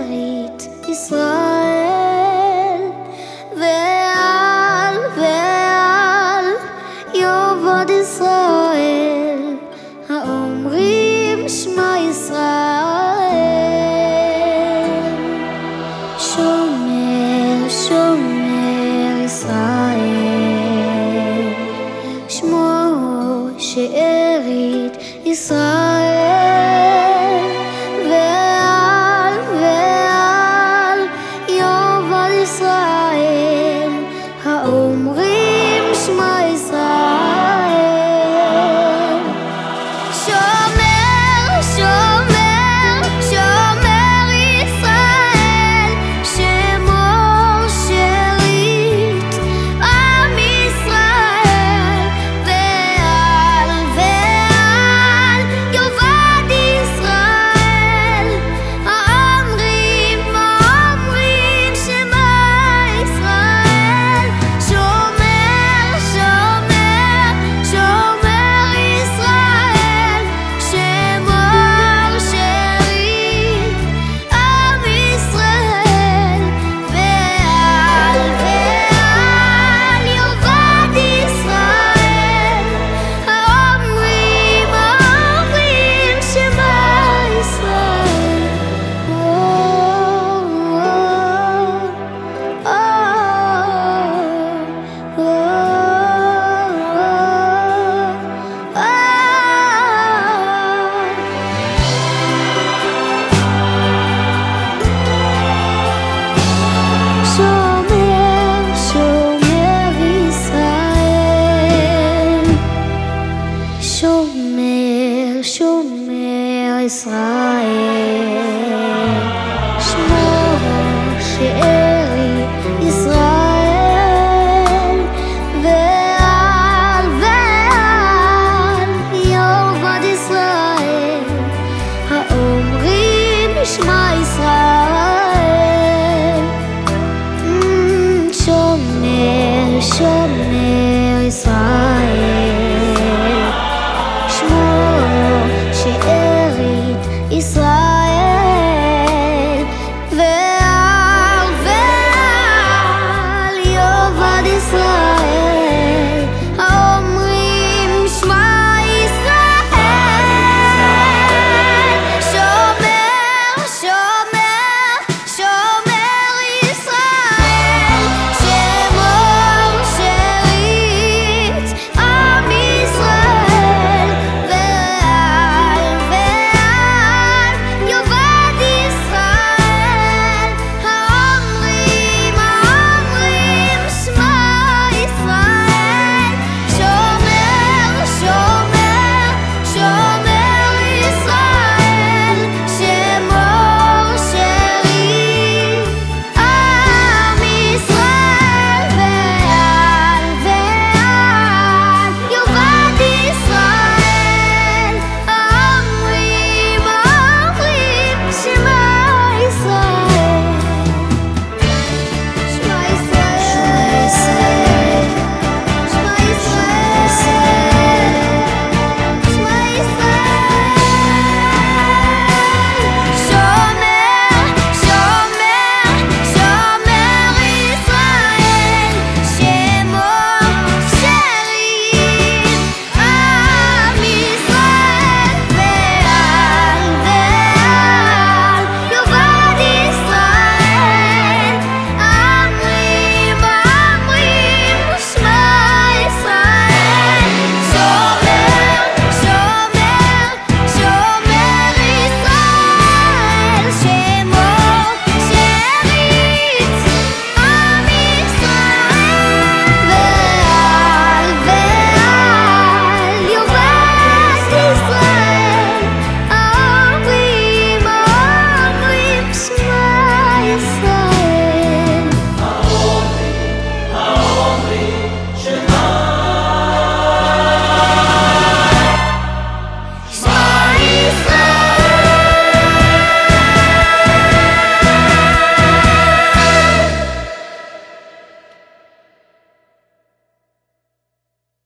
Israelite Israel Ve'al, ve'al Yovod Israel Ha'omrim Shema Israel Shomer, shomer Israel Shmo She'erit Israel שומע ישראל.